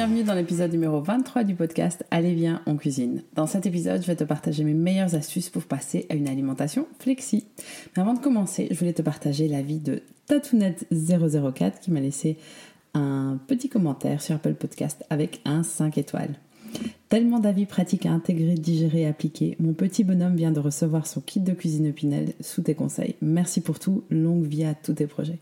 Bienvenue dans l'épisode numéro 23 du podcast Allez viens, on cuisine. Dans cet épisode, je vais te partager mes meilleures astuces pour passer à une alimentation flexi. Mais avant de commencer, je voulais te partager l'avis de Tatounette004 qui m'a laissé un petit commentaire sur Apple Podcast avec un 5 étoiles. Tellement d'avis pratiques à intégrer, digérer appliquer, mon petit bonhomme vient de recevoir son kit de cuisine Pinel sous tes conseils. Merci pour tout, longue vie à tous tes projets.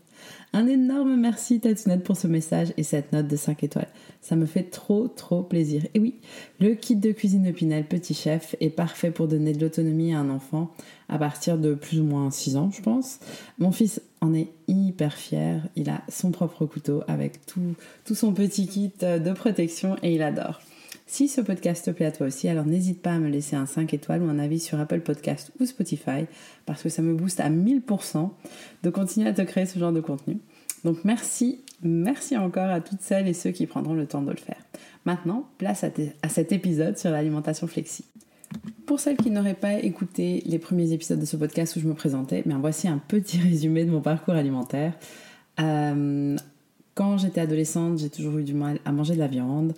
Un énorme merci Tatounette pour ce message et cette note de 5 étoiles. Ça me fait trop trop plaisir. Et oui, le kit de cuisine de Pinel Petit Chef est parfait pour donner de l'autonomie à un enfant à partir de plus ou moins 6 ans, je pense. Mon fils en est hyper fier. Il a son propre couteau avec tout, tout son petit kit de protection et il adore. Si ce podcast te plaît à toi aussi, alors n'hésite pas à me laisser un 5 étoiles ou un avis sur Apple Podcast ou Spotify parce que ça me booste à 1000% de continuer à te créer ce genre de contenu. Donc merci, merci encore à toutes celles et ceux qui prendront le temps de le faire. Maintenant, place à, cet épisode sur l'alimentation flexi. Pour celles qui n'auraient pas écouté les premiers épisodes de ce podcast où je me présentais, voici un petit résumé de mon parcours alimentaire. Euh, quand j'étais adolescente, j'ai toujours eu du mal à manger de la viande.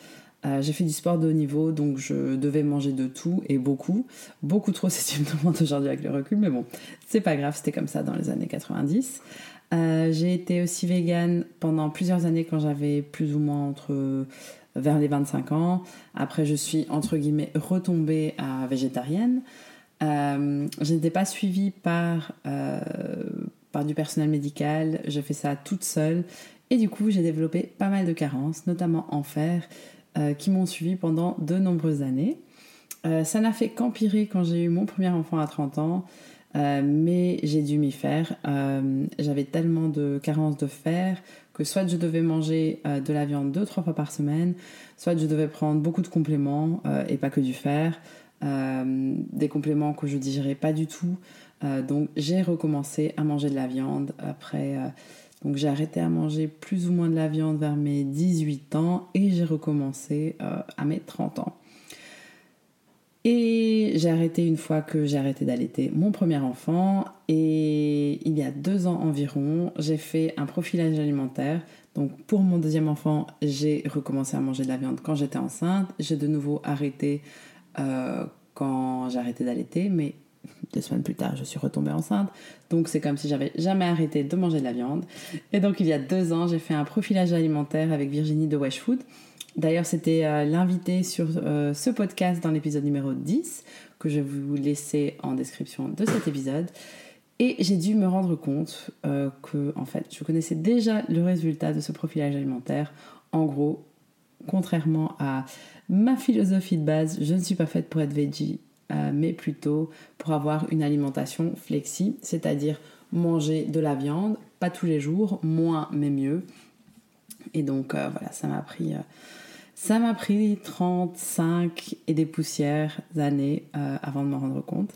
Euh, j'ai fait du sport de haut niveau, donc je devais manger de tout et beaucoup. Beaucoup trop, si tu me demandes aujourd'hui avec le recul, mais bon, c'est pas grave, c'était comme ça dans les années 90. Euh, j'ai été aussi végane pendant plusieurs années quand j'avais plus ou moins entre vers les 25 ans. Après, je suis entre guillemets retombée à végétarienne. Euh, je n'étais pas suivie par, par du personnel médical, j'ai fait ça toute seule et du coup j'ai développé pas mal de carences, notamment en fer euh, qui m'ont suivi pendant de nombreuses années. Euh, ça n'a fait qu'empirer quand j'ai eu mon premier enfant à 30 ans, euh, mais j'ai dû m'y faire. J'avais tellement de carences de fer que soit je devais manger de la viande deux, trois fois par semaine, soit je devais prendre beaucoup de compléments et pas que du fer, des compléments que je digérais pas du tout. donc j'ai recommencé à manger de la viande après donc j'ai arrêté à manger plus ou moins de la viande vers mes 18 ans et j'ai recommencé euh, à mes 30 ans. Et j'ai arrêté une fois que j'ai arrêté d'allaiter mon premier enfant. Et il y a deux ans environ, j'ai fait un profilage alimentaire. Donc pour mon deuxième enfant, j'ai recommencé à manger de la viande quand j'étais enceinte. J'ai de nouveau arrêté euh, quand j'ai arrêté d'allaiter, mais deux semaines plus tard, je suis retombée enceinte. Donc c'est comme si j'avais jamais arrêté de manger de la viande. Et donc il y a deux ans, j'ai fait un profilage alimentaire avec Virginie de Wesh Food. D'ailleurs, c'était euh, l'invité sur euh, ce podcast dans l'épisode numéro 10 que je vais vous laisser en description de cet épisode. Et j'ai dû me rendre compte euh, que, en fait, je connaissais déjà le résultat de ce profilage alimentaire. En gros, contrairement à ma philosophie de base, je ne suis pas faite pour être veggie euh, mais plutôt pour avoir une alimentation flexi, c'est-à-dire manger de la viande, pas tous les jours, moins mais mieux. Et donc euh, voilà, ça m'a pris, euh, ça m'a pris 35 et des poussières années avant de me rendre compte.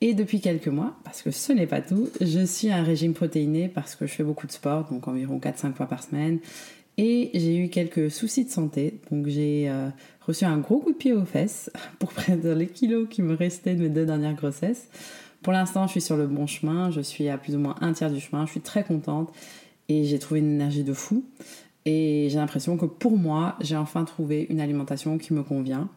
Et depuis quelques mois, parce que ce n'est pas tout, je suis à un régime protéiné parce que je fais beaucoup de sport, donc environ 4-5 fois par semaine. Et j'ai eu quelques soucis de santé, donc j'ai reçu un gros coup de pied aux fesses pour prendre les kilos qui me restaient de mes deux dernières grossesses. Pour l'instant, je suis sur le bon chemin, je suis à plus ou moins un tiers du chemin, je suis très contente et j'ai trouvé une énergie de fou. Et j'ai l'impression que pour moi, j'ai enfin trouvé une alimentation qui me convient.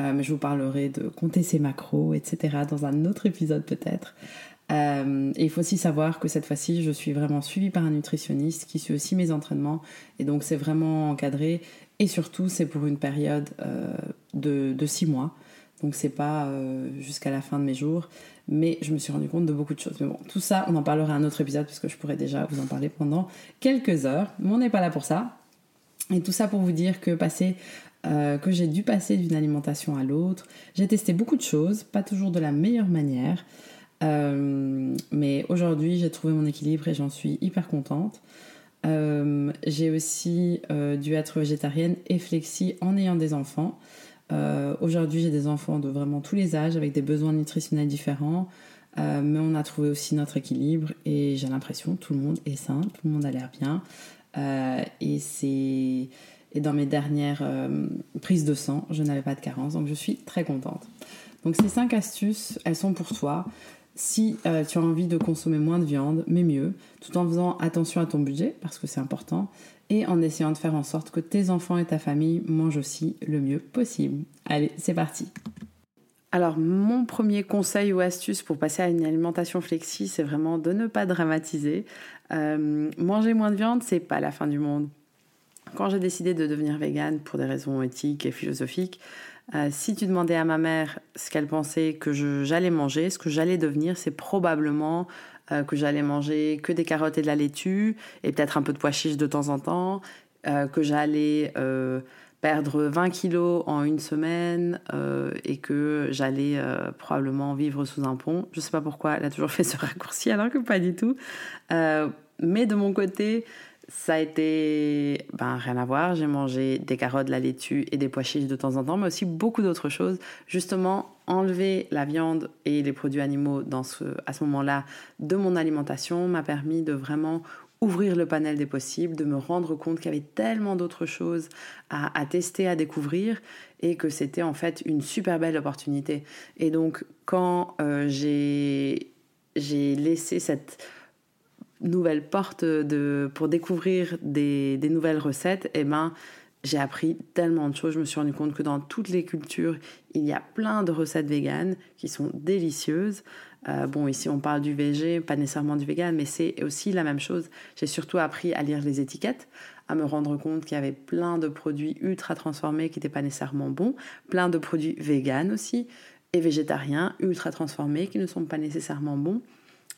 Euh, mais je vous parlerai de compter ses macros, etc. dans un autre épisode peut-être. Euh, et il faut aussi savoir que cette fois-ci, je suis vraiment suivie par un nutritionniste qui suit aussi mes entraînements. Et donc, c'est vraiment encadré. Et surtout, c'est pour une période euh, de, de six mois. Donc c'est pas euh, jusqu'à la fin de mes jours, mais je me suis rendu compte de beaucoup de choses. Mais bon, tout ça, on en parlera un autre épisode parce que je pourrais déjà vous en parler pendant quelques heures. Mais on n'est pas là pour ça. Et tout ça pour vous dire que passer que j'ai dû passer d'une alimentation à l'autre. J'ai testé beaucoup de choses, pas toujours de la meilleure manière. Euh, mais aujourd'hui, j'ai trouvé mon équilibre et j'en suis hyper contente. j'ai aussi dû être végétarienne et flexi en ayant des enfants. Euh, aujourd'hui, j'ai des enfants de vraiment tous les âges avec des besoins nutritionnels différents, euh, mais on a trouvé aussi notre équilibre et j'ai l'impression que tout le monde est sain, tout le monde a l'air bien. Euh, et c'est et dans mes dernières prises de sang, je n'avais pas de carence, donc je suis très contente. Donc ces cinq astuces, elles sont pour toi. Si tu as envie de consommer moins de viande, mais mieux, tout en faisant attention à ton budget, parce que c'est important, et en essayant de faire en sorte que tes enfants et ta famille mangent aussi le mieux possible. Allez, c'est parti. Alors, mon premier conseil ou astuce pour passer à une alimentation flexi, c'est vraiment de ne pas dramatiser. Euh, manger moins de viande, c'est pas la fin du monde. Quand j'ai décidé de devenir végane pour des raisons éthiques et philosophiques, euh, si tu demandais à ma mère ce qu'elle pensait que j'allais manger, ce que j'allais devenir, c'est probablement euh, que j'allais manger que des carottes et de la laitue, et peut-être un peu de pois chiches de temps en temps, euh, que j'allais perdre 20 kilos en une semaine et que j'allais probablement vivre sous un pont. Je ne sais pas pourquoi elle a toujours fait ce raccourci alors que pas du tout. mais de mon côté, ça a été ben, rien à voir. J'ai mangé des carottes, de la laitue et des pois chiches de temps en temps, mais aussi beaucoup d'autres choses. Justement, enlever la viande et les produits animaux dans ce, à ce moment-là de mon alimentation m'a permis de vraiment ouvrir le panel des possibles, de me rendre compte qu'il y avait tellement d'autres choses à, tester, à découvrir, et que c'était en fait une super belle opportunité. Et donc, quand euh, j'ai laissé cette nouvelle porte de, pour découvrir des, nouvelles recettes, eh ben, j'ai appris tellement de choses. Je me suis rendu compte que dans toutes les cultures, il y a plein de recettes véganes qui sont délicieuses. Euh, bon, ici on parle du végé, pas nécessairement du vegan, mais c'est aussi la même chose. J'ai surtout appris à lire les étiquettes, à me rendre compte qu'il y avait plein de produits ultra transformés qui n'étaient pas nécessairement bons, plein de produits véganes aussi, et végétariens ultra transformés qui ne sont pas nécessairement bons.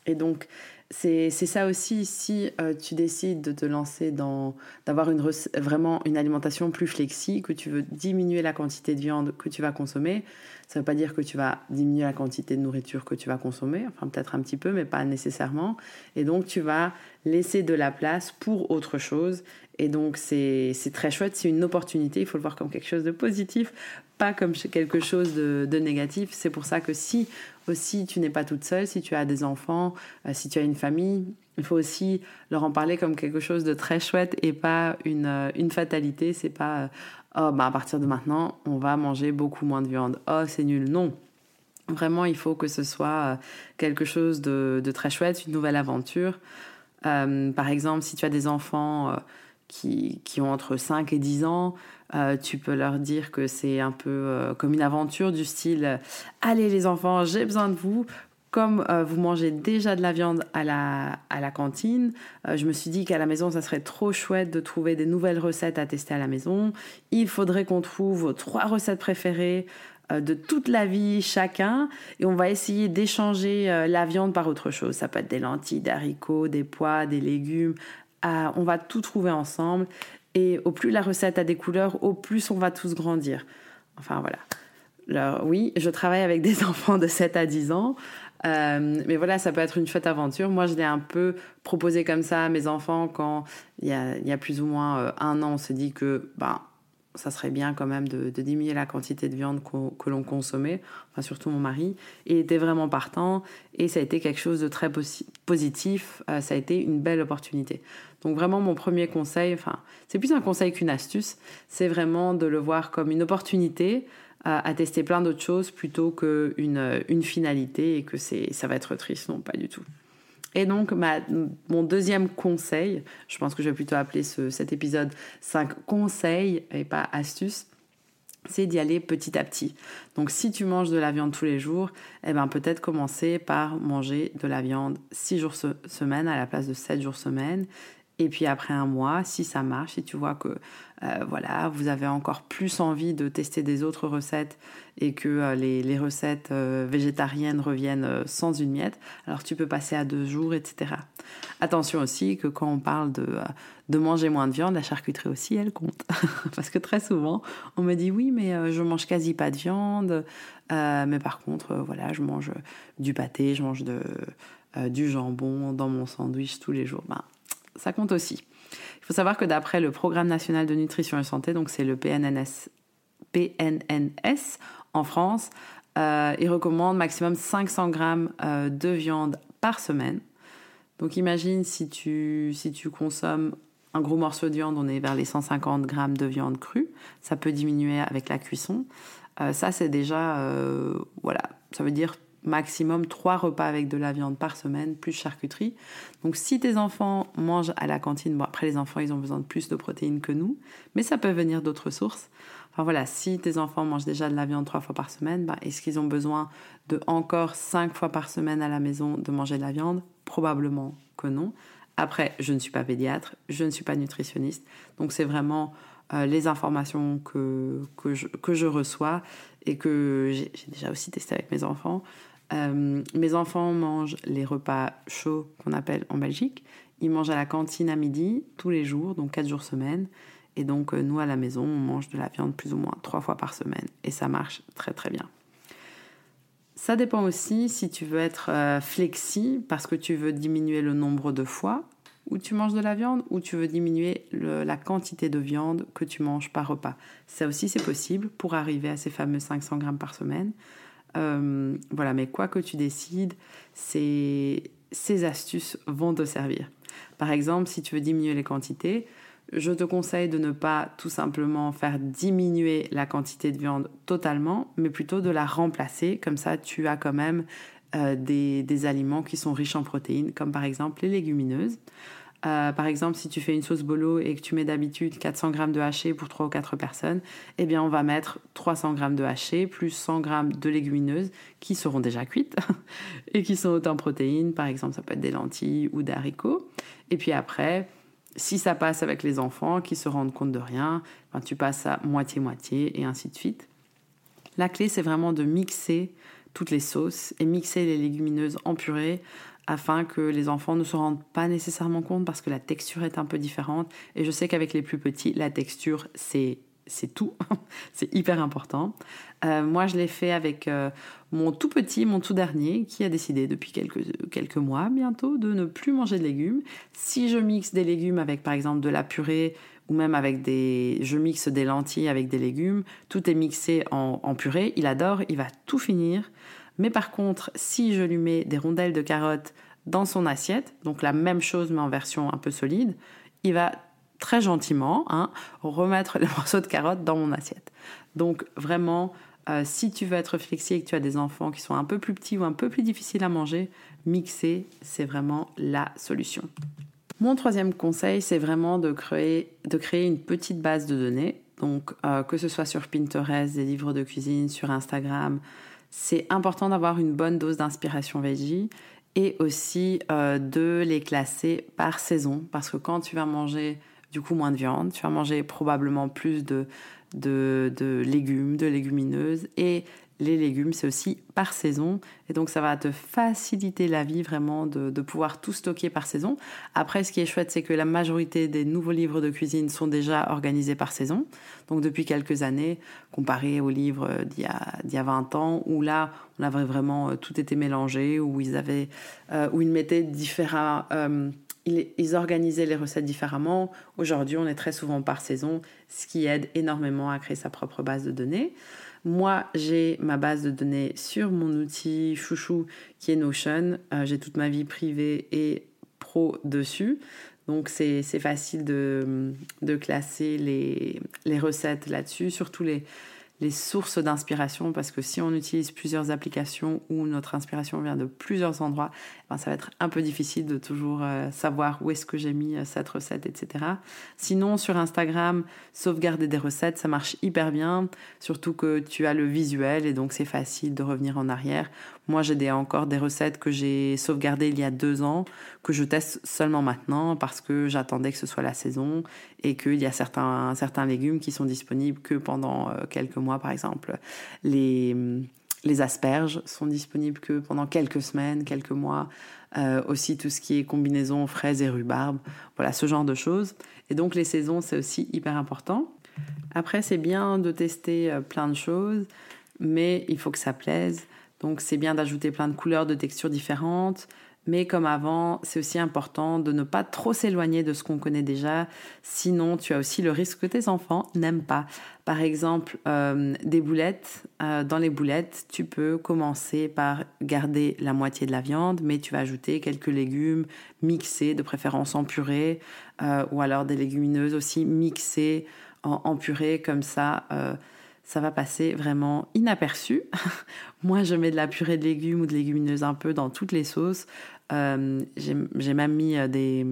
Et donc, c'est ça aussi, si euh, tu décides de te lancer dans, d'avoir une, vraiment une alimentation plus flexible, que tu veux diminuer la quantité de viande que tu vas consommer, ça ne veut pas dire que tu vas diminuer la quantité de nourriture que tu vas consommer, enfin peut-être un petit peu, mais pas nécessairement. Et donc, tu vas laisser de la place pour autre chose. Et donc, c'est très chouette, c'est une opportunité, il faut le voir comme quelque chose de positif, pas comme quelque chose de, de négatif. C'est pour ça que si aussi tu n'es pas toute seule, si tu as des enfants, euh, si tu as une famille, il faut aussi leur en parler comme quelque chose de très chouette et pas une, euh, une fatalité. C'est pas euh, oh bah à partir de maintenant on va manger beaucoup moins de viande. Oh c'est nul. Non. Vraiment il faut que ce soit quelque chose de, de très chouette, une nouvelle aventure. par exemple si tu as des enfants qui, ont entre 5 et 10 ans, euh, tu peux leur dire que c'est un peu euh, comme une aventure du style Allez les enfants, j'ai besoin de vous. Comme euh, vous mangez déjà de la viande à la, à la cantine, je me suis dit qu'à la maison, ça serait trop chouette de trouver des nouvelles recettes à tester à la maison. Il faudrait qu'on trouve trois recettes préférées de toute la vie chacun et on va essayer d'échanger la viande par autre chose. Ça peut être des lentilles, des haricots, des pois, des légumes. On va tout trouver ensemble et au plus la recette a des couleurs, au plus on va tous grandir. Enfin voilà. Alors, oui, je travaille avec des enfants de 7 à 10 ans. Euh, mais voilà, ça peut être une chouette aventure. Moi, je l'ai un peu proposé comme ça à mes enfants quand il y a, plus ou moins euh, un an, on s'est dit que ben, ça serait bien quand même de, diminuer la quantité de viande que l'on consommait, enfin surtout mon mari, il était vraiment partant et ça a été quelque chose de très positif, euh, ça a été une belle opportunité. Donc vraiment mon premier conseil, enfin c'est plus un conseil qu'une astuce, c'est vraiment de le voir comme une opportunité euh, à tester plein d'autres choses plutôt qu'une une finalité et que ça va être triste, non pas du tout. Et donc, mon deuxième conseil, je pense que je vais plutôt appeler cet épisode 5 conseils et pas astuces, c'est d'y aller petit à petit. Donc, si tu manges de la viande tous les jours, eh ben, peut-être commencer par manger de la viande 6 jours semaine à la place de 7 jours semaine Et puis après un mois, si ça marche, si tu vois que euh, voilà, vous avez encore plus envie de tester des autres recettes et que euh, les, recettes euh, végétariennes reviennent sans une miette, alors tu peux passer à deux jours, etc. Attention aussi que quand on parle de, de manger moins de viande, la charcuterie aussi, elle compte. Parce que très souvent, on me dit oui, mais je mange quasi pas de viande, mais par contre, voilà, je mange du pâté, je mange de, du jambon dans mon sandwich tous les jours. Ben, ça compte aussi. Il faut savoir que d'après le Programme national de nutrition et santé, donc c'est le PNNS, PNNS en France, euh, il recommande maximum 500 grammes euh, de viande par semaine. Donc imagine si tu, si tu consommes un gros morceau de viande, on est vers les 150 grammes de viande crue. Ça peut diminuer avec la cuisson. Euh, ça, c'est déjà, voilà, ça veut dire maximum trois repas avec de la viande par semaine, plus charcuterie. Donc si tes enfants mangent à la cantine, après les enfants ils ont besoin de plus de protéines que nous, mais ça peut venir d'autres sources. Enfin voilà, si tes enfants mangent déjà de la viande trois fois par semaine, bah, est-ce qu'ils ont besoin de encore cinq fois par semaine à la maison de manger de la viande? Probablement que non. Après, je ne suis pas pédiatre, je ne suis pas nutritionniste, donc c'est vraiment euh, les informations que, que, je, que je reçois et que j'ai déjà aussi testé avec mes enfants. Euh, mes enfants mangent les repas chauds qu'on appelle en Belgique. Ils mangent à la cantine à midi tous les jours, donc 4 jours semaine. Et donc euh, nous à la maison, on mange de la viande plus ou moins 3 fois par semaine. Et ça marche très très bien. Ça dépend aussi si tu veux être euh, flexi parce que tu veux diminuer le nombre de fois où tu manges de la viande ou tu veux diminuer la quantité de viande que tu manges par repas. Ça aussi c'est possible pour arriver à ces fameux 500 grammes par semaine. Euh, voilà, mais quoi que tu décides, ces, ces astuces vont te servir. Par exemple, si tu veux diminuer les quantités, je te conseille de ne pas tout simplement faire diminuer la quantité de viande totalement, mais plutôt de la remplacer. Comme ça, tu as quand même euh, des, aliments qui sont riches en protéines, comme par exemple les légumineuses. Euh, par exemple, si tu fais une sauce bolo et que tu mets d'habitude 400 g de haché pour 3 ou 4 personnes, eh bien on va mettre 300 g de haché plus 100 g de légumineuses qui seront déjà cuites et qui sont autant protéines. Par exemple, ça peut être des lentilles ou des haricots. Et puis après, si ça passe avec les enfants qui se rendent compte de rien, ben tu passes à moitié-moitié et ainsi de suite. La clé, c'est vraiment de mixer toutes les sauces et mixer les légumineuses en purée afin que les enfants ne se rendent pas nécessairement compte parce que la texture est un peu différente. Et je sais qu'avec les plus petits, la texture, c'est c'est tout, c'est hyper important. Euh, moi, je l'ai fait avec euh, mon tout petit, mon tout dernier, qui a décidé depuis quelques, quelques mois bientôt de ne plus manger de légumes. Si je mixe des légumes avec, par exemple, de la purée ou même avec des, je mixe des lentilles avec des légumes, tout est mixé en, en purée. Il adore, il va tout finir. Mais par contre, si je lui mets des rondelles de carottes dans son assiette, donc la même chose mais en version un peu solide, il va très gentiment hein, remettre les morceaux de carottes dans mon assiette. Donc vraiment, euh, si tu veux être flexible et que tu as des enfants qui sont un peu plus petits ou un peu plus difficiles à manger, mixer, c'est vraiment la solution. Mon troisième conseil, c'est vraiment de créer, une petite base de données. Donc, euh, que ce soit sur Pinterest, des livres de cuisine, sur Instagram, c'est important d'avoir une bonne dose d'inspiration veggie et aussi euh, de les classer par saison. Parce que quand tu vas manger du coup moins de viande, tu vas manger probablement plus de, de, de légumes, de légumineuses et les légumes, c'est aussi par saison. Et donc, ça va te faciliter la vie vraiment de, pouvoir tout stocker par saison. Après, ce qui est chouette, c'est que la majorité des nouveaux livres de cuisine sont déjà organisés par saison. Donc, depuis quelques années, comparé aux livres d'il y, a, 20 ans, où là, on avait vraiment euh, tout été mélangé, où ils avaient, euh, où ils mettaient différents, euh, ils, organisaient les recettes différemment. Aujourd'hui, on est très souvent par saison, ce qui aide énormément à créer sa propre base de données. Moi, j'ai ma base de données sur mon outil chouchou qui est Notion. Euh, j'ai toute ma vie privée et pro dessus. Donc c'est facile de, classer les, recettes là-dessus, surtout les, les sources d'inspiration, parce que si on utilise plusieurs applications où notre inspiration vient de plusieurs endroits, ça va être un peu difficile de toujours euh, savoir où est-ce que j'ai mis euh, cette recette, etc. Sinon, sur Instagram, sauvegarder des recettes, ça marche hyper bien, surtout que tu as le visuel et donc c'est facile de revenir en arrière. Moi, j'ai des, encore des recettes que j'ai sauvegardées il y a deux ans, que je teste seulement maintenant parce que j'attendais que ce soit la saison et qu'il y a certains, certains légumes qui sont disponibles que pendant euh, quelques mois, par exemple. Les, les asperges sont disponibles que pendant quelques semaines, quelques mois. Euh, aussi tout ce qui est combinaison fraises et rhubarbe. Voilà, ce genre de choses. Et donc les saisons, c'est aussi hyper important. Après, c'est bien de tester euh, plein de choses, mais il faut que ça plaise. Donc c'est bien d'ajouter plein de couleurs, de textures différentes, mais comme avant, c'est aussi important de ne pas trop s'éloigner de ce qu'on connaît déjà, sinon tu as aussi le risque que tes enfants n'aiment pas. Par exemple, euh, des boulettes. Euh, dans les boulettes, tu peux commencer par garder la moitié de la viande, mais tu vas ajouter quelques légumes mixés, de préférence en purée, euh, ou alors des légumineuses aussi mixées en, en purée, comme ça ça va passer vraiment inaperçu. Moi, je mets de la purée de légumes ou de légumineuses un peu dans toutes les sauces. Euh, j'ai même mis euh, des...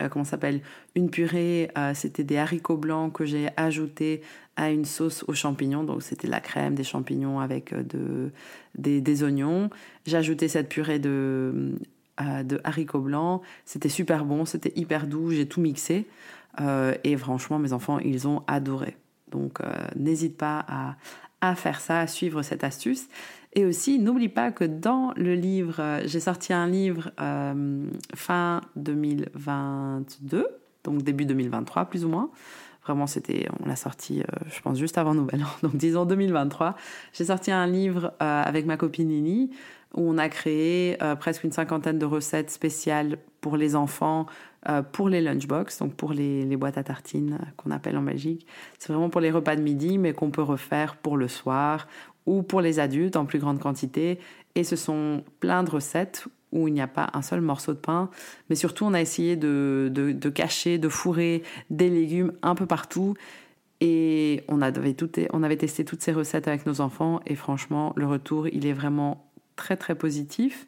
Euh, comment s'appelle? Une purée, c'était des haricots blancs que j'ai ajouté à une sauce aux champignons. Donc, c'était la crème, des champignons avec de, des, des oignons. J'ai ajouté cette purée de, de haricots blancs. C'était super bon, c'était hyper doux. J'ai tout mixé. et franchement, mes enfants, ils ont adoré. Donc, n'hésite pas à, faire ça, à suivre cette astuce. Et aussi, n'oublie pas que dans le livre, euh, j'ai sorti un livre euh, fin 2022, donc début 2023 plus ou moins. Vraiment, c'était, on l'a sorti, euh, je pense, juste avant Nouvelle An, donc disons 2023. J'ai sorti un livre avec ma copine Nini où on a créé presque une cinquantaine de recettes spéciales pour les enfants, pour les lunchbox, donc pour les, boîtes à tartines qu'on appelle en Belgique. C'est vraiment pour les repas de midi, mais qu'on peut refaire pour le soir ou pour les adultes en plus grande quantité. Et ce sont plein de recettes où il n'y a pas un seul morceau de pain, mais surtout on a essayé de, de, cacher, de fourrer des légumes un peu partout. Et on avait testé toutes ces recettes avec nos enfants et franchement, le retour, il est vraiment très très positif.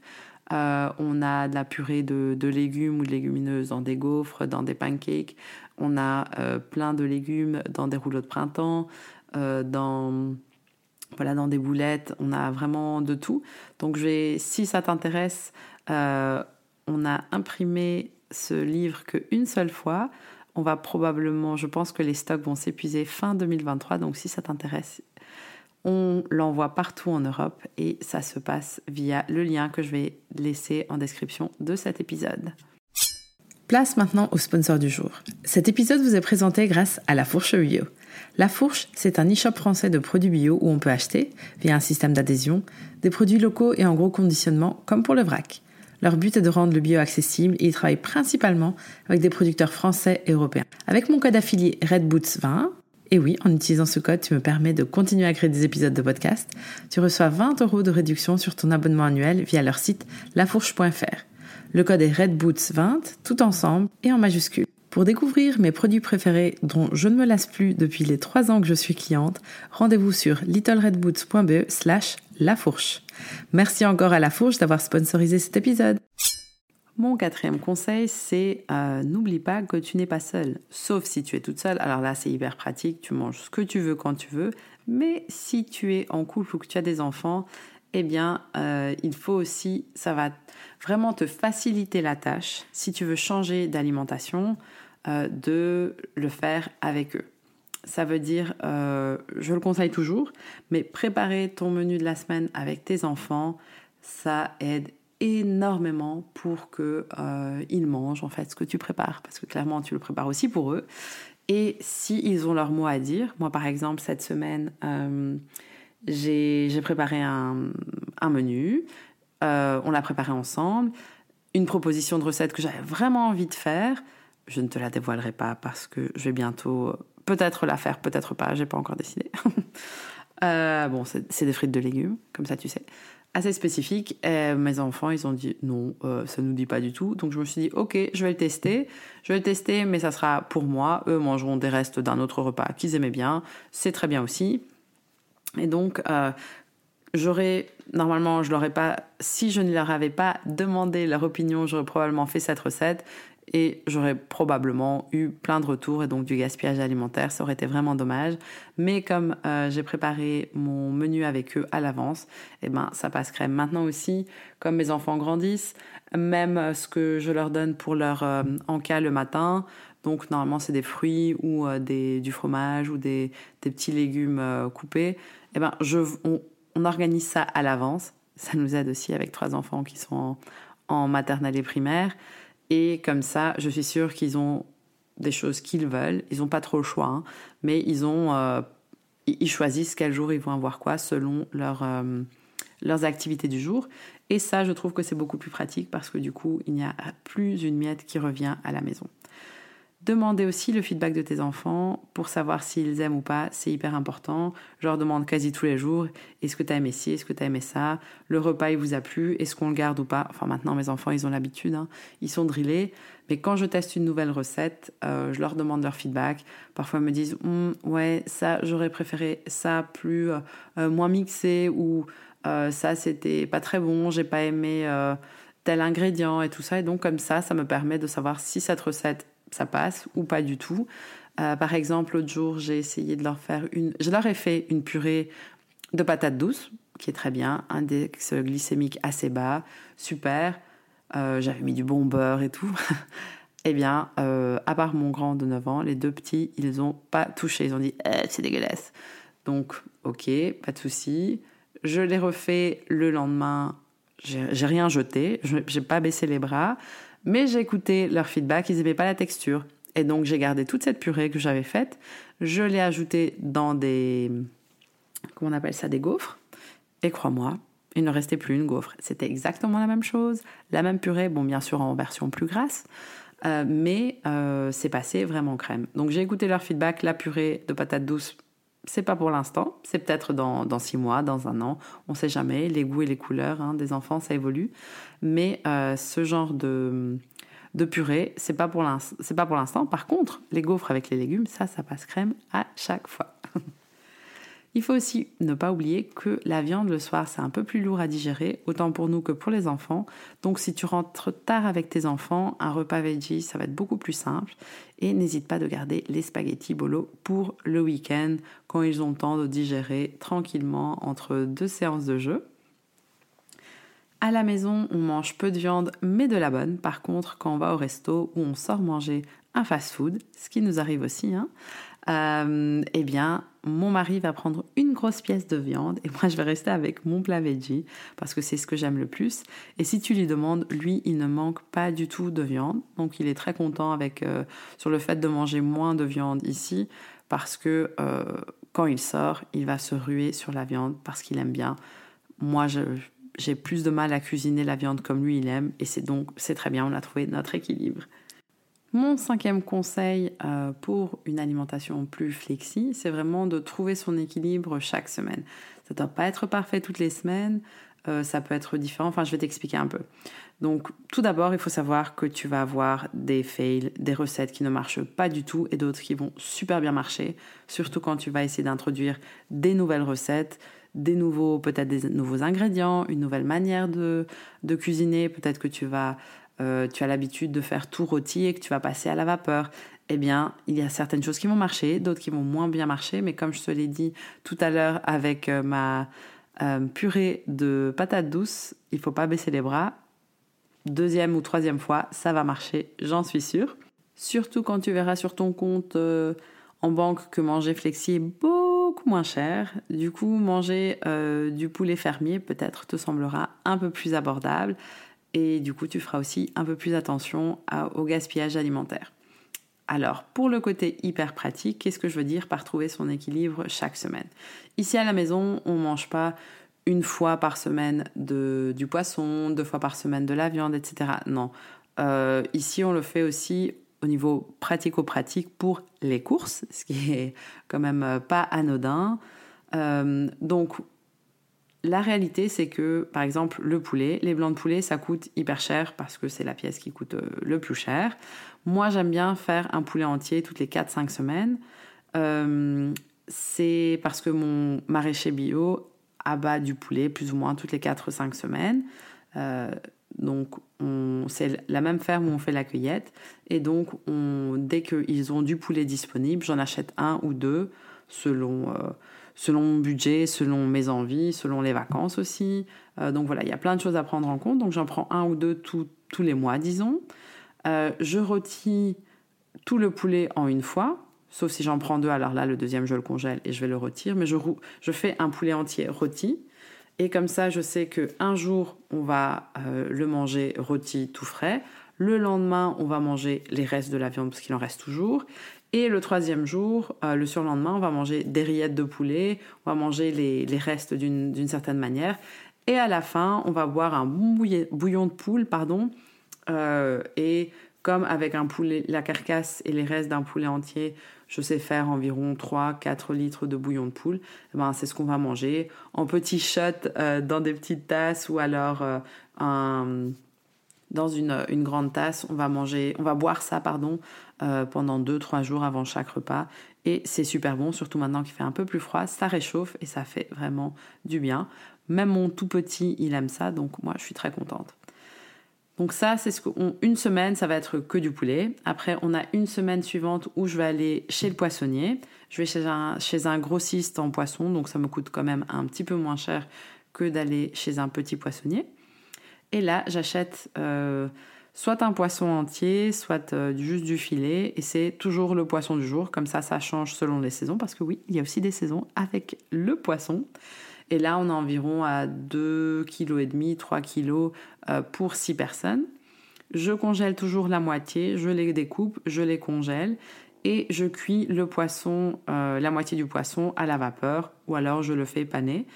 Euh, on a de la purée de, légumes ou de légumineuses dans des gaufres, dans des pancakes. On a euh, plein de légumes dans des rouleaux de printemps, euh, dans voilà, dans des boulettes, on a vraiment de tout. Donc, je si ça t'intéresse, on a imprimé ce livre qu'une seule fois. On va probablement, je pense que les stocks vont s'épuiser fin 2023. Donc, si ça t'intéresse, on l'envoie partout en Europe et ça se passe via le lien que je vais laisser en description de cet épisode. Place maintenant au sponsor du jour. Cet épisode vous est présenté grâce à La Fourche Bio. La Fourche, c'est un e-shop français de produits bio où on peut acheter, via un système d'adhésion, des produits locaux et en gros conditionnement, comme pour le vrac. Leur but est de rendre le bio accessible et ils travaillent principalement avec des producteurs français et européens. Avec mon code affilié RedBoots20, et oui, en utilisant ce code, tu me permets de continuer à créer des épisodes de podcast, tu reçois 20 euros de réduction sur ton abonnement annuel via leur site lafourche.fr. Le code est RedBoots20, tout ensemble et en majuscule. Pour découvrir mes produits préférés dont je ne me lasse plus depuis les trois ans que je suis cliente, rendez-vous sur littleredboots.be slash lafourche. Merci encore à La Fourche d'avoir sponsorisé cet épisode. Mon quatrième conseil, c'est euh, n'oublie pas que tu n'es pas seule, sauf si tu es toute seule. Alors là, c'est hyper pratique, tu manges ce que tu veux quand tu veux. Mais si tu es en couple ou que tu as des enfants, eh bien, euh, il faut aussi, ça va vraiment te faciliter la tâche si tu veux changer d'alimentation euh, de le faire avec eux. Ça veut dire, je le conseille toujours, mais préparer ton menu de la semaine avec tes enfants, ça aide énormément pour que euh, ils mangent en fait ce que tu prépares, parce que clairement tu le prépares aussi pour eux. Et si ils ont leur mot à dire, moi par exemple cette semaine j'ai préparé un, un menu, on l'a préparé ensemble, une proposition de recette que j'avais vraiment envie de faire. Je ne te la dévoilerai pas parce que je vais bientôt euh, peut-être la faire, peut-être pas, j'ai pas encore décidé. Euh, bon, c'est des frites de légumes, comme ça tu sais. Assez spécifique. mes enfants, ils ont dit non, euh, ça nous dit pas du tout. Donc je me suis dit, ok, je vais le tester. Je vais le tester, mais ça sera pour moi. Eux mangeront des restes d'un autre repas qu'ils aimaient bien. C'est très bien aussi. Et donc, j'aurais normalement, je l'aurais pas. Si je ne leur avais pas demandé leur opinion, j'aurais probablement fait cette recette et j'aurais probablement eu plein de retours et donc du gaspillage alimentaire. Ça aurait été vraiment dommage. Mais comme euh, j'ai préparé mon menu avec eux à l'avance, eh ben ça passe crème. Maintenant aussi, comme mes enfants grandissent, même euh, ce que je leur donne pour leur euh, encas le matin, donc normalement c'est des fruits ou des, du fromage ou des, des petits légumes coupés, eh ben je, on, organise ça à l'avance. Ça nous aide aussi avec trois enfants qui sont en maternelle et primaire. Et comme ça, je suis sûre qu'ils ont des choses qu'ils veulent. Ils n'ont pas trop le choix, hein. mais ils ont, euh, ils choisissent quel jour ils vont avoir quoi selon euh, leurs activités du jour. Et ça, je trouve que c'est beaucoup plus pratique parce que du coup, il n'y a plus une miette qui revient à la maison. Demandez aussi le feedback de tes enfants pour savoir s'ils aiment ou pas, c'est hyper important. Je leur demande quasi tous les jours, est-ce que tu as aimé ci, est-ce que tu as aimé ça, le repas il vous a plu, est-ce qu'on le garde ou pas? Enfin maintenant mes enfants ils ont l'habitude, hein. ils sont drillés, mais quand je teste une nouvelle recette, euh, je leur demande leur feedback. Parfois ils me disent, hum, ouais ça j'aurais préféré ça plus, euh, euh, moins mixé ou ça c'était pas très bon, j'ai pas aimé tel ingrédient et tout ça. Et donc comme ça, ça me permet de savoir si cette recette ça passe ou pas du tout. Euh, par exemple, l'autre jour, j'ai essayé de leur faire une. Je leur ai fait une purée de patates douces, qui est très bien, index glycémique assez bas, super. Euh, j'avais mis du bon beurre et tout. eh bien, euh, à part mon grand de 9 ans, les deux petits, ils n'ont pas touché. Ils ont dit eh, c'est dégueulasse. Donc, ok, pas de souci. Je l'ai refait le lendemain. J'ai rien jeté. J'ai pas baissé les bras. Mais j'ai écouté leur feedback, ils n'aimaient pas la texture. Et donc j'ai gardé toute cette purée que j'avais faite, je l'ai ajoutée dans des... comment on appelle ça Des gaufres. Et crois-moi, il ne restait plus une gaufre. C'était exactement la même chose, la même purée, bon bien sûr en version plus grasse, euh, mais euh, c'est passé vraiment crème. Donc j'ai écouté leur feedback, la purée de patates douces, c'est pas pour l'instant, c'est peut-être dans, dans, six mois, dans un an, on sait jamais, les goûts et les couleurs hein, des enfants, ça évolue. Mais euh, ce genre de, de purée, c'est pas pour l'instant. Par contre, les gaufres avec les légumes, ça, ça passe crème à chaque fois. Il faut aussi ne pas oublier que la viande le soir, c'est un peu plus lourd à digérer, autant pour nous que pour les enfants. Donc si tu rentres tard avec tes enfants, un repas veggie, ça va être beaucoup plus simple. Et n'hésite pas de garder les spaghettis bolo pour le week-end, quand ils ont le temps de digérer tranquillement entre deux séances de jeu. À la maison, on mange peu de viande, mais de la bonne. Par contre, quand on va au resto ou on sort manger un fast-food, ce qui nous arrive aussi, hein, euh, eh bien, mon mari va prendre une grosse pièce de viande et moi je vais rester avec mon plat veggie parce que c'est ce que j'aime le plus. Et si tu lui demandes, lui, il ne manque pas du tout de viande, donc il est très content avec euh, sur le fait de manger moins de viande ici parce que euh, quand il sort, il va se ruer sur la viande parce qu'il aime bien. Moi, j'ai plus de mal à cuisiner la viande comme lui il aime et c'est donc c'est très bien, on a trouvé notre équilibre. Mon cinquième conseil euh, pour une alimentation plus flexi, c'est vraiment de trouver son équilibre chaque semaine. Ça ne doit pas être parfait toutes les semaines, euh, ça peut être différent, enfin je vais t'expliquer un peu. Donc tout d'abord, il faut savoir que tu vas avoir des fails, des recettes qui ne marchent pas du tout et d'autres qui vont super bien marcher, surtout quand tu vas essayer d'introduire des nouvelles recettes, des nouveaux peut-être des nouveaux ingrédients, une nouvelle manière de, de cuisiner, peut-être que tu vas euh, tu as l'habitude de faire tout rôti et que tu vas passer à la vapeur, eh bien, il y a certaines choses qui vont marcher, d'autres qui vont moins bien marcher, mais comme je te l'ai dit tout à l'heure avec euh, ma euh, purée de patates douces, il faut pas baisser les bras. Deuxième ou troisième fois, ça va marcher, j'en suis sûre. Surtout quand tu verras sur ton compte en banque que manger flexi est beaucoup moins cher. Du coup, manger du poulet fermier peut-être te semblera un peu plus abordable et du coup tu feras aussi un peu plus attention au gaspillage alimentaire. Alors, pour le côté hyper pratique, qu'est-ce que je veux dire par trouver son équilibre chaque semaine? Ici à la maison, on ne mange pas une fois par semaine de, du poisson, deux fois par semaine de la viande, etc. Non. Euh, ici, on le fait aussi au niveau pratico-pratique pour les courses, ce qui est quand même euh, pas anodin. Euh, donc, la réalité, c'est que, par exemple, le poulet, les blancs de poulet, ça coûte hyper cher parce que c'est la pièce qui coûte euh, le plus cher. Moi, j'aime bien faire un poulet entier toutes les 4-5 semaines. Euh, c'est parce que mon maraîcher bio abat du poulet plus ou moins toutes les 4-5 semaines. Euh, donc, c'est la même ferme où on fait la cueillette. Et donc, on, dès qu'ils ont du poulet disponible, j'en achète un ou deux selon, selon mon budget, selon mes envies, selon les vacances aussi. Euh, donc voilà, il y a plein de choses à prendre en compte. Donc, j'en prends un ou deux tous les mois, disons. je rôtis tout le poulet en une fois. Sauf si j'en prends deux, alors là, le deuxième, je le congèle et je vais le rôtir. Mais je, je fais un poulet entier rôti. Et comme ça, je sais qu'un jour, on va euh, le manger rôti tout frais. Le lendemain, on va manger les restes de la viande parce qu'il en reste toujours. Et le troisième jour, euh, le surlendemain, on va manger des rillettes de poulet, on va manger les, restes d'une certaine manière. Et à la fin, on va boire un bouillon de poule, pardon. Euh, et comme avec un poulet, la carcasse et les restes d'un poulet entier, je sais faire environ 3-4 litres de bouillon de poule, eh ben, c'est ce qu'on va manger en petits shots euh, dans des petites tasses ou alors euh, dans une, une, grande tasse. On va manger, on va boire ça pardon, euh, pendant 2-3 jours avant chaque repas et c'est super bon, surtout maintenant qu'il fait un peu plus froid, ça réchauffe et ça fait vraiment du bien. Même mon tout petit, il aime ça, donc moi je suis très contente. Donc ça, c'est ce qu'une semaine, ça va être que du poulet. Après, on a une semaine suivante où je vais aller chez le poissonnier. Je vais chez un, chez un grossiste en poisson, donc ça me coûte quand même un petit peu moins cher que d'aller chez un petit poissonnier. Et là, j'achète euh, soit un poisson entier, soit euh, juste du filet, et c'est toujours le poisson du jour. Comme ça, ça change selon les saisons, parce que oui, il y a aussi des saisons avec le poisson. Et là, on est environ à 2,5 kg, 3 kg pour 6 personnes. Je congèle toujours la moitié, je les découpe, je les congèle et je cuis le poisson, euh, la moitié du poisson à la vapeur ou alors je le fais paner.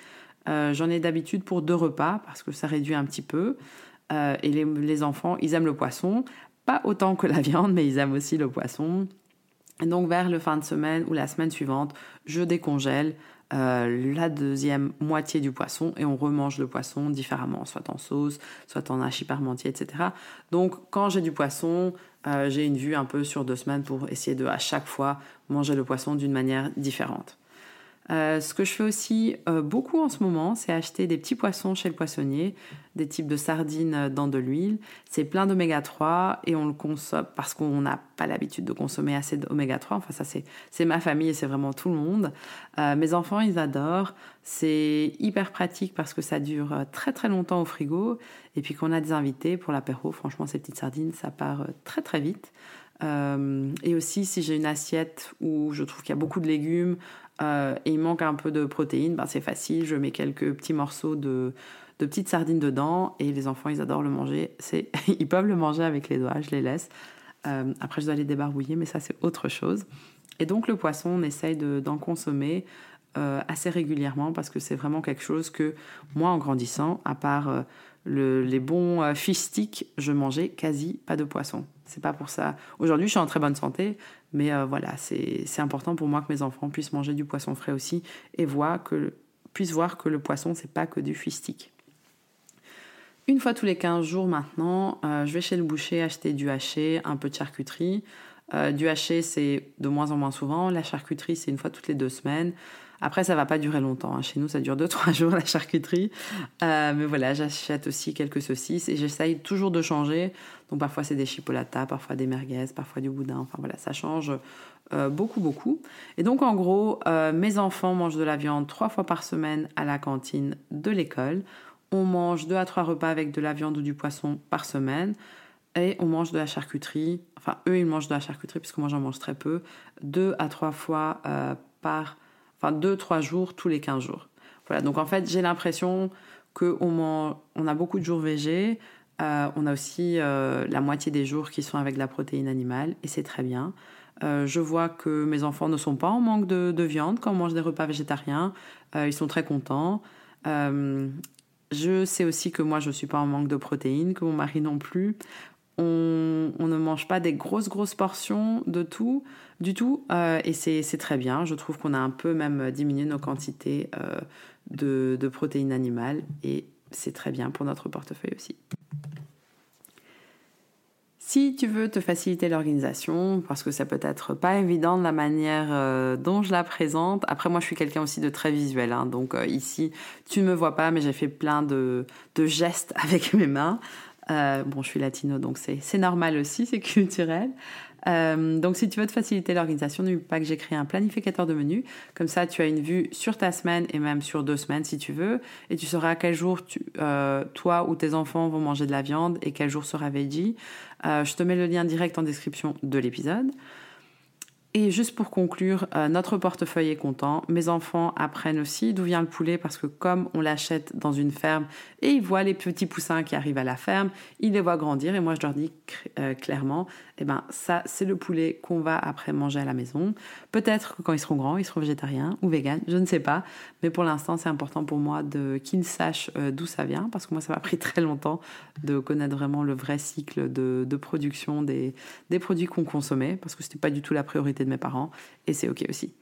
Euh, j'en ai d'habitude pour deux repas parce que ça réduit un petit peu. Euh, et les, enfants, ils aiment le poisson, pas autant que la viande, mais ils aiment aussi le poisson. Et donc vers le fin de semaine ou la semaine suivante, je décongèle euh, la deuxième moitié du poisson et on remange le poisson différemment, soit en sauce, soit en hachis parmentier, etc. Donc quand j'ai du poisson, j'ai une vue un peu sur deux semaines pour essayer de à chaque fois manger le poisson d'une manière différente. Euh, ce que je fais aussi euh, beaucoup en ce moment, c'est acheter des petits poissons chez le poissonnier, des types de sardines euh, dans de l'huile. C'est plein d'oméga 3 et on le consomme parce qu'on n'a pas l'habitude de consommer assez d'oméga 3. Enfin, ça, c'est ma famille et c'est vraiment tout le monde. mes enfants, ils adorent. C'est hyper pratique parce que ça dure très très longtemps au frigo. Et puis qu'on a des invités pour l'apéro, franchement, ces petites sardines, ça part très très vite. Et aussi, si j'ai une assiette où je trouve qu'il y a beaucoup de légumes, euh, et il manque un peu de protéines, ben c'est facile, je mets quelques petits morceaux de, petites sardines dedans et les enfants ils adorent le manger. Ils peuvent le manger avec les doigts, je les laisse. Euh, après je dois les débarbouiller, mais ça c'est autre chose. Et donc le poisson, on essaye d'en consommer euh, assez régulièrement parce que c'est vraiment quelque chose que moi en grandissant, à part les bons euh, fish sticks, je mangeais quasi pas de poisson. C'est pas pour ça. Aujourd'hui, je suis en très bonne santé, mais euh, voilà, c'est important pour moi que mes enfants puissent manger du poisson frais aussi et puissent voir que le poisson, c'est pas que du fish stick. Une fois tous les 15 jours maintenant, euh, je vais chez le boucher acheter du haché, un peu de charcuterie. du haché, c'est de moins en moins souvent. La charcuterie, c'est une fois toutes les deux semaines. Après, ça va pas durer longtemps. Hein. Chez nous, ça dure 2-3 jours la charcuterie. Euh, mais voilà, j'achète aussi quelques saucisses et j'essaye toujours de changer. Donc parfois c'est des chipolatas, parfois des merguez, parfois du boudin. Enfin voilà, ça change euh, beaucoup, beaucoup. Et donc en gros, euh, mes enfants mangent de la viande trois fois par semaine à la cantine de l'école. On mange deux à trois repas avec de la viande ou du poisson par semaine. Et on mange de la charcuterie. Enfin, eux, ils mangent de la charcuterie puisque moi j'en mange très peu. Deux à trois fois par enfin deux, trois jours tous les 15 jours. Voilà, donc en fait, j'ai l'impression qu'on on a beaucoup de jours végés, euh, on a aussi euh, la moitié des jours qui sont avec de la protéine animale, et c'est très bien. Euh, je vois que mes enfants ne sont pas en manque de, viande quand on mange des repas végétariens, ils sont très contents. je sais aussi que moi, je ne suis pas en manque de protéines, que mon mari non plus on, ne mange pas des grosses grosses portions de tout du tout euh, et c'est très bien je trouve qu'on a un peu même diminué nos quantités euh, de, protéines animales et c'est très bien pour notre portefeuille aussi Si tu veux te faciliter l'organisation, parce que ça peut être pas évident de la manière euh, dont je la présente. Après, moi, je suis quelqu'un aussi de très visuel, hein. donc ici, tu ne me vois pas, mais j'ai fait plein de, gestes avec mes mains. Bon, je suis latino, donc c'est normal aussi, c'est culturel. Euh, donc, si tu veux te faciliter l'organisation, n'oublie pas que j'ai créé un planificateur de menu. Comme ça, tu as une vue sur ta semaine et même sur deux semaines si tu veux. Et tu sauras quel jour euh, toi ou tes enfants vont manger de la viande et quel jour sera veggie. Euh, je te mets le lien direct en description de l'épisode. Et juste pour conclure, euh, notre portefeuille est content. Mes enfants apprennent aussi d'où vient le poulet parce que comme on l'achète dans une ferme et ils voient les petits poussins qui arrivent à la ferme, ils les voient grandir et moi je leur dis euh, clairement, eh ben ça c'est le poulet qu'on va après manger à la maison. Peut-être que quand ils seront grands, ils seront végétariens ou véganes, je ne sais pas. Mais pour l'instant, c'est important pour moi qu'ils sachent euh, d'où ça vient parce que moi ça m'a pris très longtemps de connaître vraiment le vrai cycle de, production des, des produits qu'on consommait parce que c'était pas du tout la priorité mes parents, et c'est ok aussi.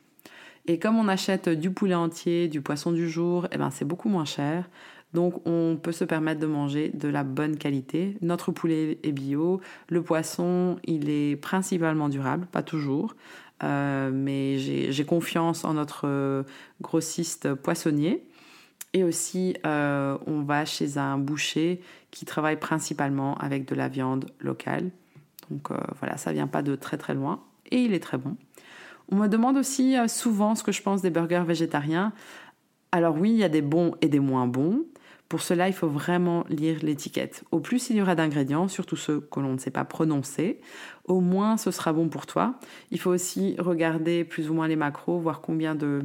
Et comme on achète du poulet entier, du poisson du jour, eh ben c'est beaucoup moins cher. Donc on peut se permettre de manger de la bonne qualité. Notre poulet est bio, le poisson il est principalement durable, pas toujours, euh, mais j'ai confiance en notre euh, grossiste poissonnier. Et aussi, euh, on va chez un boucher qui travaille principalement avec de la viande locale. Donc voilà, ça vient pas de très très loin et il est très bon. On me demande aussi euh, souvent ce que je pense des burgers végétariens. Alors oui, il y a des bons et des moins bons. Pour cela, il faut vraiment lire l'étiquette. Au plus il y aura d'ingrédients, surtout ceux que l'on ne sait pas prononcer, au moins ce sera bon pour toi. Il faut aussi regarder plus ou moins les macros, voir combien de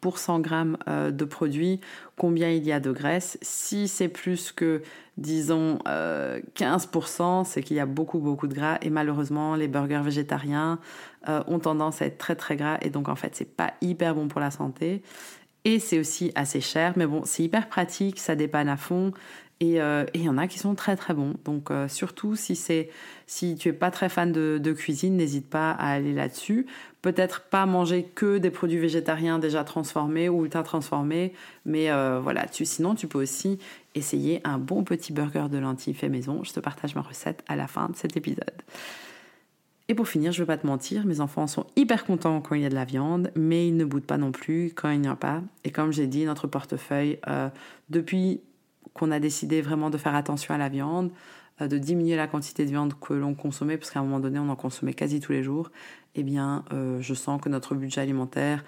pour 100 grammes euh, de produit, combien il y a de graisse. Si c'est plus que, disons, 15%, euh, c'est qu'il y a beaucoup, beaucoup de gras. Et malheureusement, les burgers végétariens euh, ont tendance à être très, très gras. Et donc, en fait, c'est pas hyper bon pour la santé. Et c'est aussi assez cher. Mais bon, c'est hyper pratique, ça dépanne à fond. Euh, et il y en a qui sont très très bons. Donc euh, surtout si c'est si tu es pas très fan de, cuisine, n'hésite pas à aller là-dessus. Peut-être pas manger que des produits végétariens déjà transformés ou ultra transformés, mais euh, voilà. Tu, sinon tu peux aussi essayer un bon petit burger de lentilles fait maison. Je te partage ma recette à la fin de cet épisode. Et pour finir, je ne vais pas te mentir, mes enfants sont hyper contents quand il y a de la viande, mais ils ne boutent pas non plus quand il n'y en a pas. Et comme j'ai dit, notre portefeuille, depuis qu'on a décidé vraiment de faire attention à la viande, euh, de diminuer la quantité de viande que l'on consommait, parce qu'à un moment donné, on en consommait quasi tous les jours, eh bien, euh, je sens que notre budget alimentaire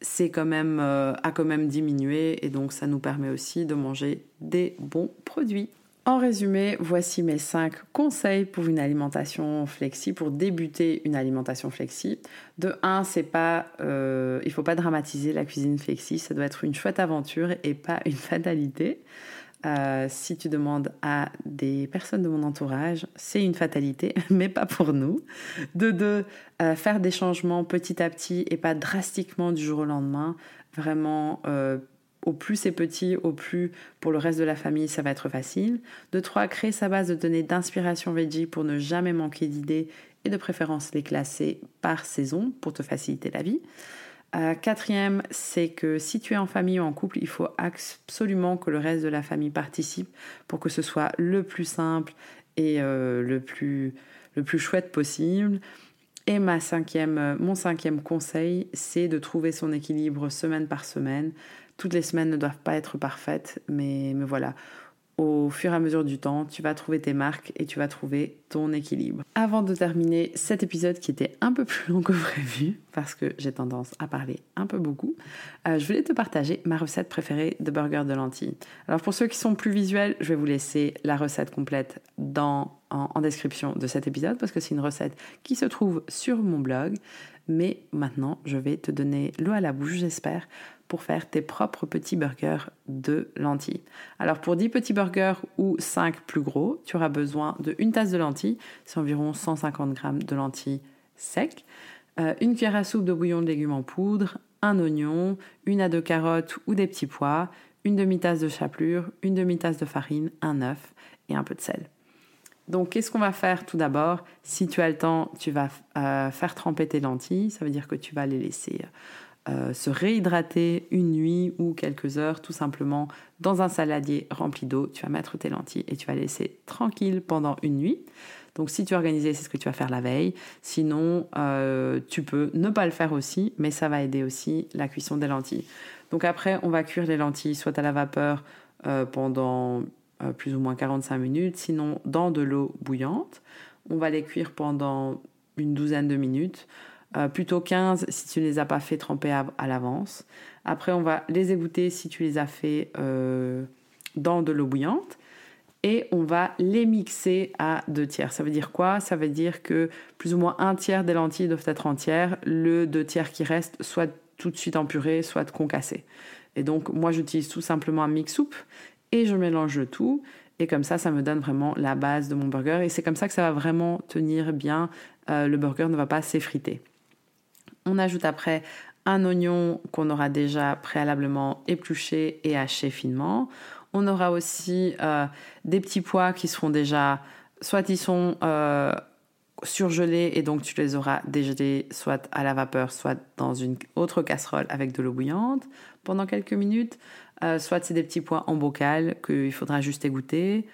c'est quand même, euh, a quand même diminué, et donc ça nous permet aussi de manger des bons produits. En résumé, voici mes 5 conseils pour une alimentation flexi, pour débuter une alimentation flexi. De 1, c'est pas, il faut pas dramatiser la cuisine flexi, ça doit être une chouette aventure et pas une fatalité. Euh, si tu demandes à des personnes de mon entourage, c'est une fatalité, mais pas pour nous. De deux, euh, faire des changements petit à petit et pas drastiquement du jour au lendemain. Vraiment, euh, au plus c'est petit, au plus pour le reste de la famille, ça va être facile. De trois, créer sa base de données d'inspiration veggie pour ne jamais manquer d'idées et de préférence les classer par saison pour te faciliter la vie. Euh, quatrième, c'est que si tu es en famille ou en couple, il faut absolument que le reste de la famille participe pour que ce soit le plus simple et euh, le, plus, le chouette possible. Et ma cinquième, euh, mon cinquième conseil, c'est de trouver son équilibre semaine par semaine. Toutes les semaines ne doivent pas être parfaites, mais, mais voilà, au fur et à mesure du temps, tu vas trouver tes marques et tu vas trouver ton équilibre. Avant de terminer cet épisode qui était un peu plus long que prévu, parce que j'ai tendance à parler un peu beaucoup, euh, je voulais te partager ma recette préférée de burger de lentilles. Alors pour ceux qui sont plus visuels, je vais vous laisser la recette complète dans, en description de cet épisode, parce que c'est une recette qui se trouve sur mon blog. Mais maintenant, je vais te donner l'eau à la bouche, j'espère, pour faire tes propres petits burgers de lentilles. Alors pour 10 petits burgers ou 5 plus gros, tu auras besoin de une tasse de lentilles, c'est environ 150 g de lentilles secs, euh, une cuillère à soupe de bouillon de légumes en poudre, un oignon, une à deux carottes ou des petits pois, une demi-tasse de chapelure, une demi-tasse de farine, un œuf et un peu de sel. Donc, qu'est-ce qu'on va faire tout d'abord? Si tu as le temps, tu vas euh, faire tremper tes lentilles. Ça veut dire que tu vas les laisser euh, se réhydrater une nuit ou quelques heures tout simplement dans un saladier rempli d'eau. Tu vas mettre tes lentilles et tu vas laisser tranquille pendant une nuit. Donc si tu es organisé, c'est ce que tu vas faire la veille. Sinon, euh, tu peux ne pas le faire aussi, mais ça va aider aussi la cuisson des lentilles. Donc après, on va cuire les lentilles soit à la vapeur euh, pendant plus ou moins 45 minutes, sinon dans de l'eau bouillante. On va les cuire pendant une douzaine de minutes, plutôt 15 si tu ne les as pas fait tremper à, l'avance. Après, on va les égoutter si tu les as fait dans de l'eau bouillante et on va les mixer à deux tiers. Ça veut dire quoi? Ça veut dire que plus ou moins un tiers des lentilles doivent être entières, le deux tiers qui reste soit tout de suite en purée, soit concassé. Et donc moi j'utilise tout simplement un mix soupe et je mélange le tout. Et comme ça, ça me donne vraiment la base de mon burger. Et c'est comme ça que ça va vraiment tenir bien. Euh, le burger ne va pas s'effriter. On ajoute après un oignon qu'on aura déjà préalablement épluché et haché finement. On aura aussi euh, des petits pois qui seront déjà, soit ils sont euh, surgelés et donc tu les auras dégelés soit à la vapeur, soit dans une autre casserole avec de l'eau bouillante pendant quelques minutes. Euh, soit c'est des petits pois en bocal qu'il faudra juste égoutter.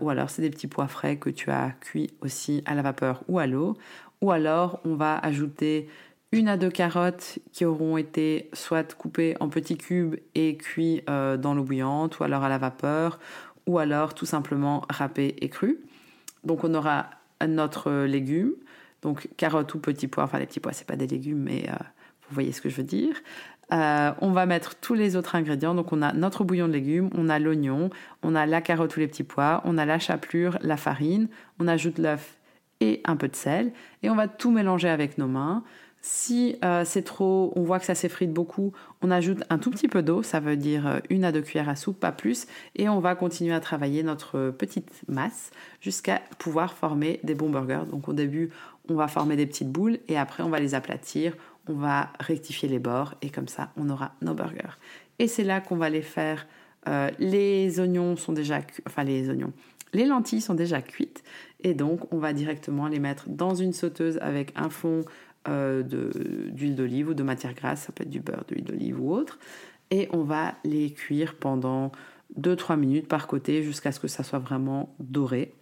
ou alors c'est des petits pois frais que tu as cuits aussi à la vapeur ou à l'eau. Ou alors on va ajouter une à deux carottes qui auront été soit coupées en petits cubes et cuits euh, dans l'eau bouillante, ou alors à la vapeur, ou alors tout simplement râpées et crues. Donc on aura notre légume, donc carottes ou petits pois, enfin les petits pois c'est pas des légumes, mais euh, vous voyez ce que je veux dire. Euh, on va mettre tous les autres ingrédients. Donc on a notre bouillon de légumes, on a l'oignon, on a la carotte ou les petits pois, on a la chapelure, la farine, on ajoute l'œuf et un peu de sel, et on va tout mélanger avec nos mains. Si euh, c'est trop, on voit que ça s'effrite beaucoup, on ajoute un tout petit peu d'eau, ça veut dire euh, une à deux cuillères à soupe, pas plus, et on va continuer à travailler notre petite masse jusqu'à pouvoir former des bons burgers. Donc au début, on va former des petites boules et après on va les aplatir, on va rectifier les bords et comme ça on aura nos burgers. Et c'est là qu'on va les faire. Euh, les oignons sont déjà, enfin les oignons, les lentilles sont déjà cuites et donc on va directement les mettre dans une sauteuse avec un fond euh, d'huile d'olive ou de matière grasse, ça peut être du beurre, de l'huile d'olive ou autre, et on va les cuire pendant 2-3 minutes par côté jusqu'à ce que ça soit vraiment doré.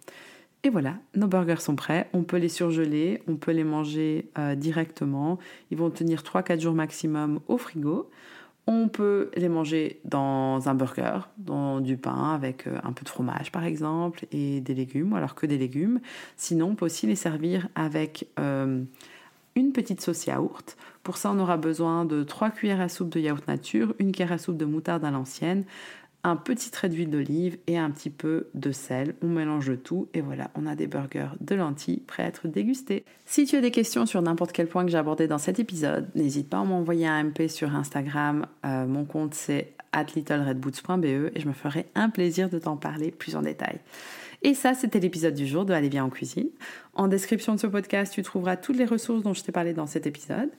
Et voilà, nos burgers sont prêts. On peut les surgeler, on peut les manger euh, directement. Ils vont tenir 3-4 jours maximum au frigo. On peut les manger dans un burger, dans du pain avec euh, un peu de fromage par exemple et des légumes, ou alors que des légumes. Sinon, on peut aussi les servir avec une petite sauce yaourt. Pour ça, on aura besoin de 3 cuillères à soupe de yaourt nature, une cuillère à soupe de moutarde à l'ancienne, un petit trait d'huile d'olive et un petit peu de sel. On mélange tout et voilà, on a des burgers de lentilles prêts à être dégustés. Si tu as des questions sur n'importe quel point que j'ai abordé dans cet épisode, n'hésite pas à m'envoyer un MP sur Instagram. Euh, mon compte c'est at littleredboots.be et je me ferai un plaisir de t'en parler plus en détail. Et ça, c'était l'épisode du jour de Allez bien en cuisine. En description de ce podcast, tu trouveras toutes les ressources dont je t'ai parlé dans cet épisode.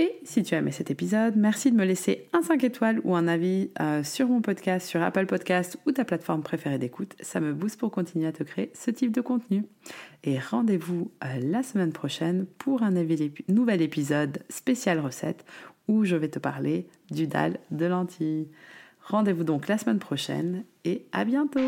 Et si tu as aimé cet épisode, merci de me laisser un 5 étoiles ou un avis euh, sur mon podcast, sur Apple Podcast ou ta plateforme préférée d'écoute. Ça me booste pour continuer à te créer ce type de contenu. Et rendez-vous euh, la semaine prochaine pour un nouvel épisode spécial recette où je vais te parler du dalle de lentilles. Rendez-vous donc la semaine prochaine et à bientôt